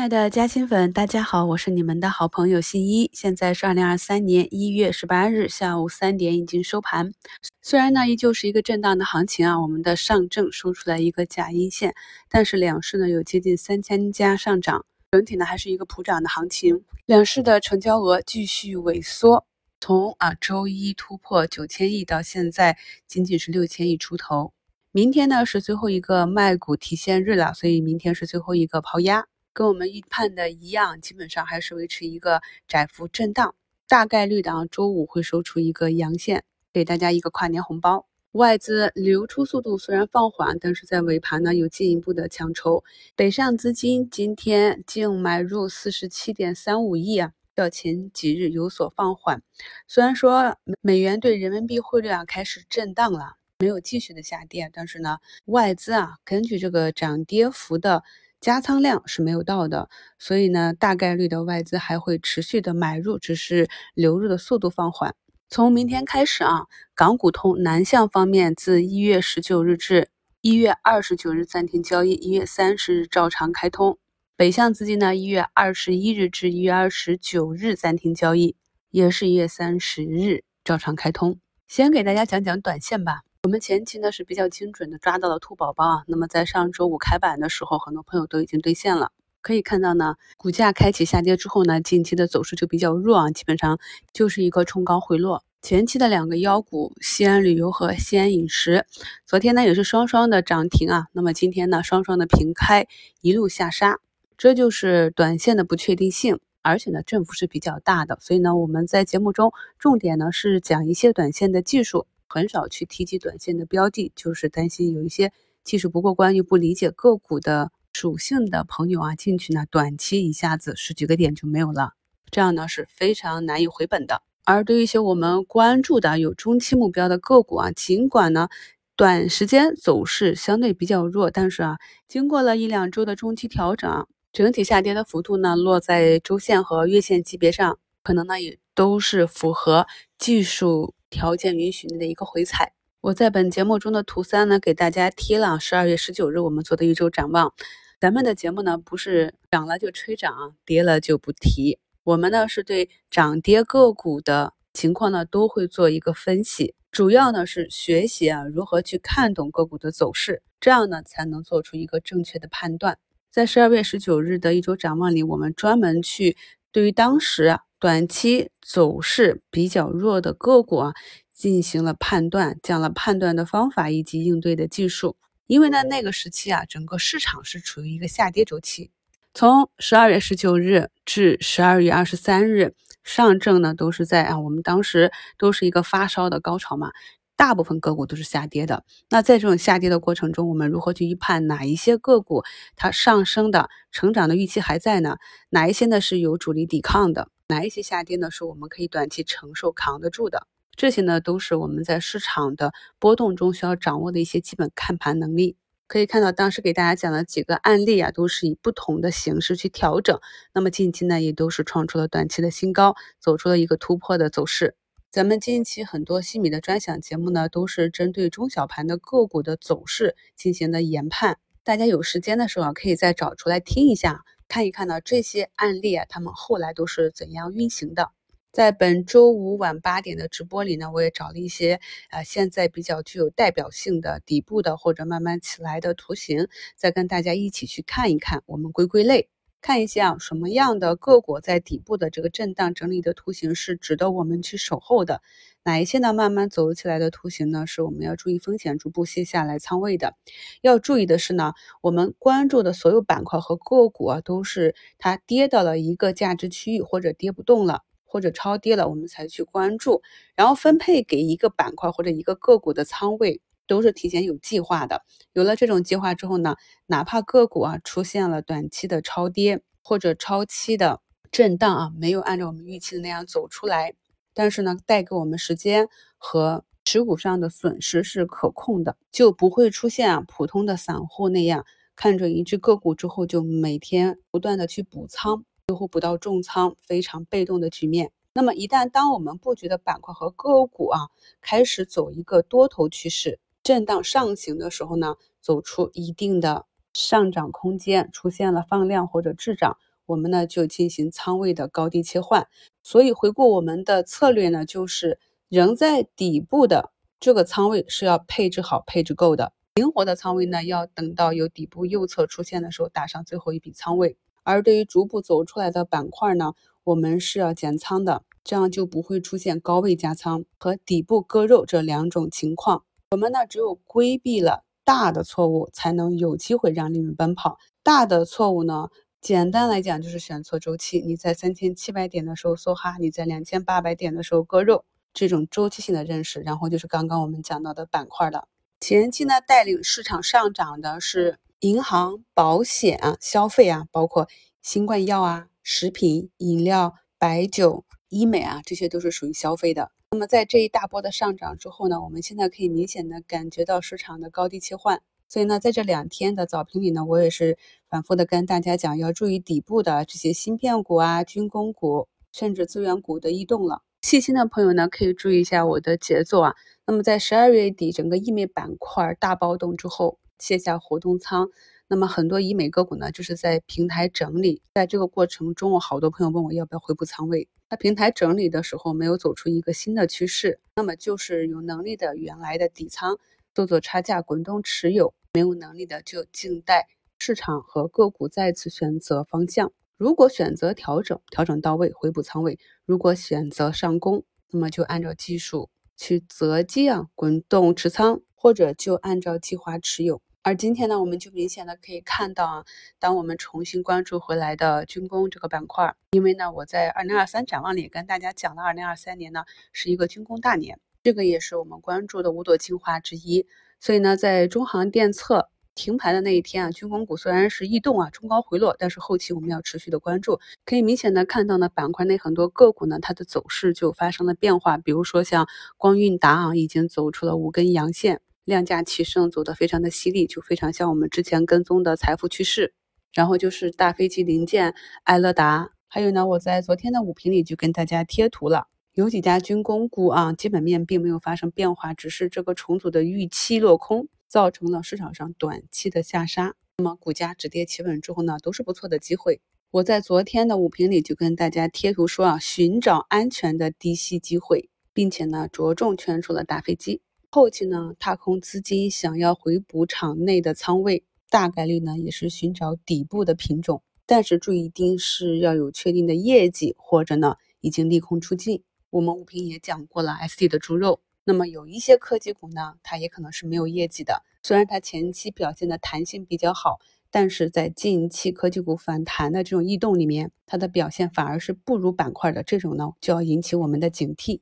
亲爱的嘉兴粉，大家好，我是你们的好朋友新一。现在是二零二三年一月十八日下午三点，已经收盘。虽然呢依旧是一个震荡的行情啊，我们的上证收出来一个假阴线，但是两市呢有接近三千家上涨，整体呢还是一个普涨的行情。两市的成交额继续萎缩，从啊周一突破九千亿到现在仅仅是六千亿出头。明天呢是最后一个卖股提现日了，所以明天是最后一个抛压。跟我们预判的一样，基本上还是维持一个窄幅震荡，大概率的啊，周五会收出一个阳线，给大家一个跨年红包。外资流出速度虽然放缓，但是在尾盘呢有进一步的抢筹。北上资金今天净买入四十七点三五亿啊，较前几日有所放缓。虽然说美元对人民币汇率啊开始震荡了，没有继续的下跌，但是呢，外资啊根据这个涨跌幅的。加仓量是没有到的，所以呢，大概率的外资还会持续的买入，只是流入的速度放缓。从明天开始啊，港股通南向方面自一月十九日至一月二十九日暂停交易，一月三十日照常开通。北向资金呢，一月二十一日至一月二十九日暂停交易，也是一月三十日照常开通。先给大家讲讲短线吧。我们前期呢是比较精准的抓到了兔宝宝啊，那么在上周五开板的时候，很多朋友都已经兑现了。可以看到呢，股价开启下跌之后呢，近期的走势就比较弱啊，基本上就是一个冲高回落。前期的两个妖股西安旅游和西安饮食，昨天呢也是双双的涨停啊，那么今天呢双双的平开，一路下杀，这就是短线的不确定性，而且呢振幅是比较大的，所以呢我们在节目中重点呢是讲一些短线的技术。很少去提及短线的标的，就是担心有一些技术不过关又不理解个股的属性的朋友啊，进去呢短期一下子十几个点就没有了，这样呢是非常难以回本的。而对于一些我们关注的有中期目标的个股啊，尽管呢短时间走势相对比较弱，但是啊，经过了一两周的中期调整，整体下跌的幅度呢落在周线和月线级别上，可能呢也都是符合技术。条件允许的一个回踩，我在本节目中的图三呢，给大家贴了十二月十九日我们做的一周展望。咱们的节目呢，不是涨了就吹涨，跌了就不提。我们呢是对涨跌个股的情况呢，都会做一个分析，主要呢是学习啊如何去看懂个股的走势，这样呢才能做出一个正确的判断。在十二月十九日的一周展望里，我们专门去对于当时。短期走势比较弱的个股啊，进行了判断，讲了判断的方法以及应对的技术。因为呢，那个时期啊，整个市场是处于一个下跌周期。从十二月十九日至十二月二十三日，上证呢都是在啊，我们当时都是一个发烧的高潮嘛。大部分个股都是下跌的，那在这种下跌的过程中，我们如何去预判哪一些个股它上升的成长的预期还在呢？哪一些呢是有主力抵抗的？哪一些下跌呢是我们可以短期承受扛得住的？这些呢都是我们在市场的波动中需要掌握的一些基本看盘能力。可以看到，当时给大家讲的几个案例啊，都是以不同的形式去调整。那么近期呢，也都是创出了短期的新高，走出了一个突破的走势。咱们近期很多西米的专享节目呢，都是针对中小盘的个股的走势进行的研判。大家有时间的时候啊，可以再找出来听一下，看一看呢这些案例啊，他们后来都是怎样运行的。在本周五晚八点的直播里呢，我也找了一些啊现在比较具有代表性的底部的或者慢慢起来的图形，再跟大家一起去看一看，我们归归类。看一下什么样的个股在底部的这个震荡整理的图形是值得我们去守候的，哪一些呢？慢慢走起来的图形呢，是我们要注意风险，逐步卸下来仓位的。要注意的是呢，我们关注的所有板块和个股啊，都是它跌到了一个价值区域，或者跌不动了，或者超跌了，我们才去关注。然后分配给一个板块或者一个个股的仓位。都是提前有计划的，有了这种计划之后呢，哪怕个股啊出现了短期的超跌或者超期的震荡啊，没有按照我们预期的那样走出来，但是呢，带给我们时间和持股上的损失是可控的，就不会出现啊普通的散户那样看着一只个股之后就每天不断的去补仓，最后补到重仓，非常被动的局面。那么一旦当我们布局的板块和个股啊开始走一个多头趋势。震荡上行的时候呢，走出一定的上涨空间，出现了放量或者滞涨，我们呢就进行仓位的高低切换。所以回顾我们的策略呢，就是仍在底部的这个仓位是要配置好、配置够的。灵活的仓位呢，要等到有底部右侧出现的时候打上最后一笔仓位。而对于逐步走出来的板块呢，我们是要减仓的，这样就不会出现高位加仓和底部割肉这两种情况。我们呢，只有规避了大的错误，才能有机会让利润奔跑。大的错误呢？简单来讲，就是选错周期。你在三千七百点的时候梭哈，你在两千八百点的时候割肉，这种周期性的认识。然后就是刚刚我们讲到的板块的前期呢，带领市场上涨的是银行、保险啊、消费啊，包括新冠药啊、食品饮料、白酒、医美啊，这些都是属于消费的。那么在这一大波的上涨之后呢，我们现在可以明显的感觉到市场的高低切换。所以呢，在这两天的早评里呢，我也是反复的跟大家讲，要注意底部的这些芯片股啊、军工股，甚至资源股的异动了。细心的朋友呢，可以注意一下我的节奏啊。那么在十二月底，整个医美板块大暴动之后，卸下活动仓，那么很多医美个股呢，就是在平台整理。在这个过程中，我好多朋友问我要不要回补仓位。那平台整理的时候没有走出一个新的趋势，那么就是有能力的原来的底仓做做差价滚动持有。没有能力的就静待市场和个股再次选择方向。如果选择调整，调整到位回补仓位；如果选择上攻，那么就按照技术去择机啊滚动持仓，或者就按照计划持有。而今天呢，我们就明显的可以看到啊，当我们重新关注回来的军工这个板块，因为呢，我在二零二三展望里跟大家讲了，二零二三年呢是一个军工大年，这个也是我们关注的五朵精华之一。所以呢，在中航电测停牌的那一天啊，军工股虽然是异动啊，冲高回落，但是后期我们要持续的关注。可以明显的看到呢，板块内很多个股呢，它的走势就发生了变化。比如说像光韵达啊，已经走出了五根阳线，量价齐升，走得非常的犀利，就非常像我们之前跟踪的财富趋势。然后就是大飞机零件，爱乐达，还有呢，我在昨天的五评里就跟大家贴图了。有几家军工股啊，基本面并没有发生变化，只是这个重组的预期落空，造成了市场上短期的下杀。那么股价止跌企稳之后呢，都是不错的机会。我在昨天的五评里就跟大家贴图说啊，寻找安全的低吸机会，并且呢着重圈出了大飞机。后期呢踏空资金想要回补场内的仓位，大概率呢也是寻找底部的品种，但是注意一定是要有确定的业绩，或者呢已经利空出尽。我们五平也讲过了，SD 的猪肉。那么有一些科技股呢，它也可能是没有业绩的。虽然它前期表现的弹性比较好，但是在近期科技股反弹的这种异动里面，它的表现反而是不如板块的。这种呢，就要引起我们的警惕。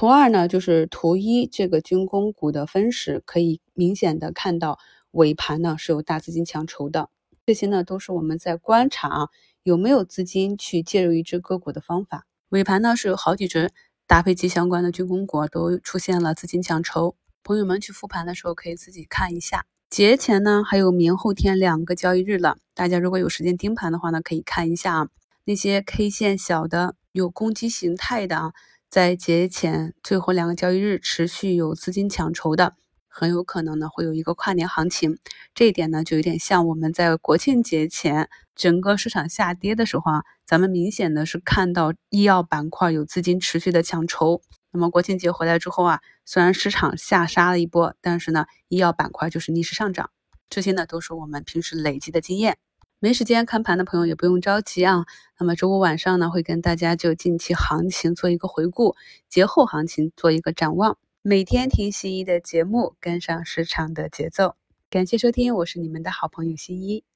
图二呢，就是图一这个军工股的分时，可以明显的看到尾盘呢是有大资金抢筹的。这些呢，都是我们在观察啊有没有资金去介入一只个股的方法。尾盘呢是有好几只搭配机相关的军工股都出现了资金抢筹，朋友们去复盘的时候可以自己看一下。节前呢还有明后天两个交易日了，大家如果有时间盯盘的话呢，可以看一下啊，那些 K 线小的有攻击形态的啊，在节前最后两个交易日持续有资金抢筹的。很有可能呢会有一个跨年行情，这一点呢就有点像我们在国庆节前整个市场下跌的时候啊，咱们明显的是看到医药板块有资金持续的抢筹。那么国庆节回来之后啊，虽然市场下杀了一波，但是呢医药板块就是逆势上涨，这些呢都是我们平时累积的经验。没时间看盘的朋友也不用着急啊。那么周五晚上呢会跟大家就近期行情做一个回顾，节后行情做一个展望。每天听新一的节目，跟上市场的节奏。感谢收听，我是你们的好朋友新一。